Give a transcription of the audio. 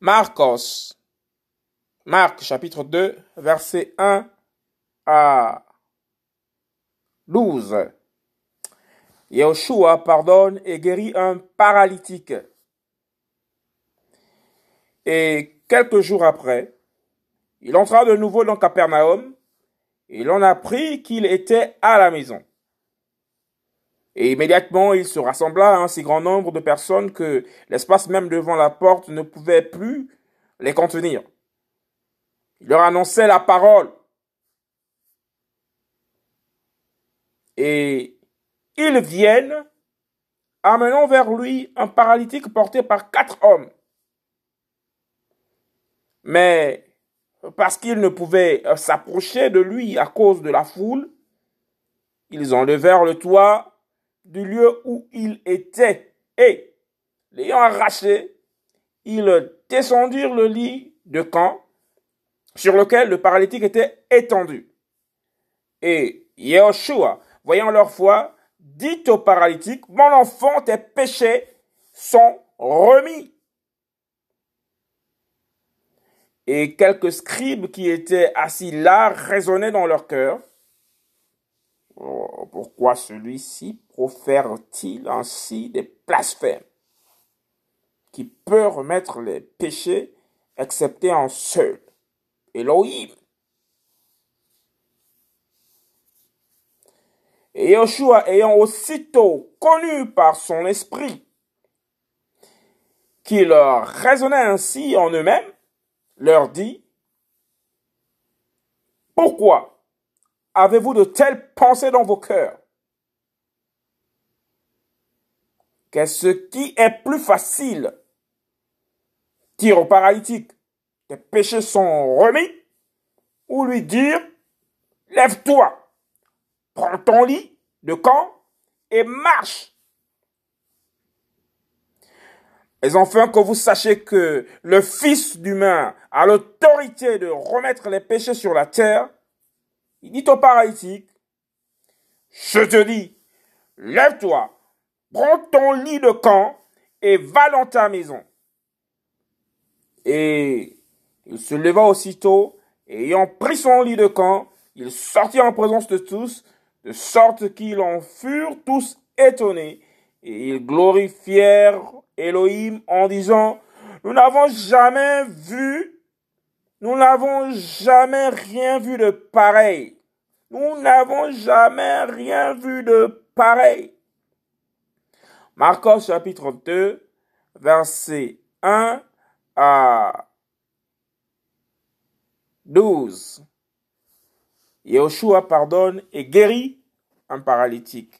Marcos. Marc chapitre 2, verset 1 à 12. Yeshua pardonne et guérit un paralytique. Et quelques jours après, il entra de nouveau dans Capernaum et l'on apprit qu'il était à la maison. Et immédiatement, il se rassembla un si grand nombre de personnes que l'espace même devant la porte ne pouvait plus les contenir. Il leur annonçait la parole. Et ils viennent, amenant vers lui un paralytique porté par quatre hommes. Mais parce qu'ils ne pouvaient s'approcher de lui à cause de la foule, ils enlevèrent le toit du lieu où il était. Et, l'ayant arraché, ils descendirent le lit de camp sur lequel le paralytique était étendu. Et Yeshua, voyant leur foi, dit au paralytique, Mon enfant, tes péchés sont remis. Et quelques scribes qui étaient assis là raisonnaient dans leur cœur. Pourquoi celui-ci profère-t-il ainsi des blasphèmes Qui peut remettre les péchés excepté en seul? Elohim. Et Yoshua ayant aussitôt connu par son esprit qu'il raisonnait ainsi en eux-mêmes, leur dit, Pourquoi avez-vous de telles pensées dans vos cœurs? Qu'est-ce qui est plus facile? Dire au paralytique, tes péchés sont remis, ou lui dire, lève-toi, prends ton lit de camp et marche. Mais enfin que vous sachiez que le Fils d'humain a l'autorité de remettre les péchés sur la terre, il dit au paralytique, je te dis, lève-toi, prends ton lit de camp et va dans ta maison. Et il se leva aussitôt, et ayant pris son lit de camp, il sortit en présence de tous, de sorte qu'ils en furent tous étonnés, et ils glorifièrent Elohim en disant, nous n'avons jamais vu nous n'avons jamais rien vu de pareil. Nous n'avons jamais rien vu de pareil. Marcos chapitre 2, verset 1 à 12. Yeshua pardonne et guérit un paralytique.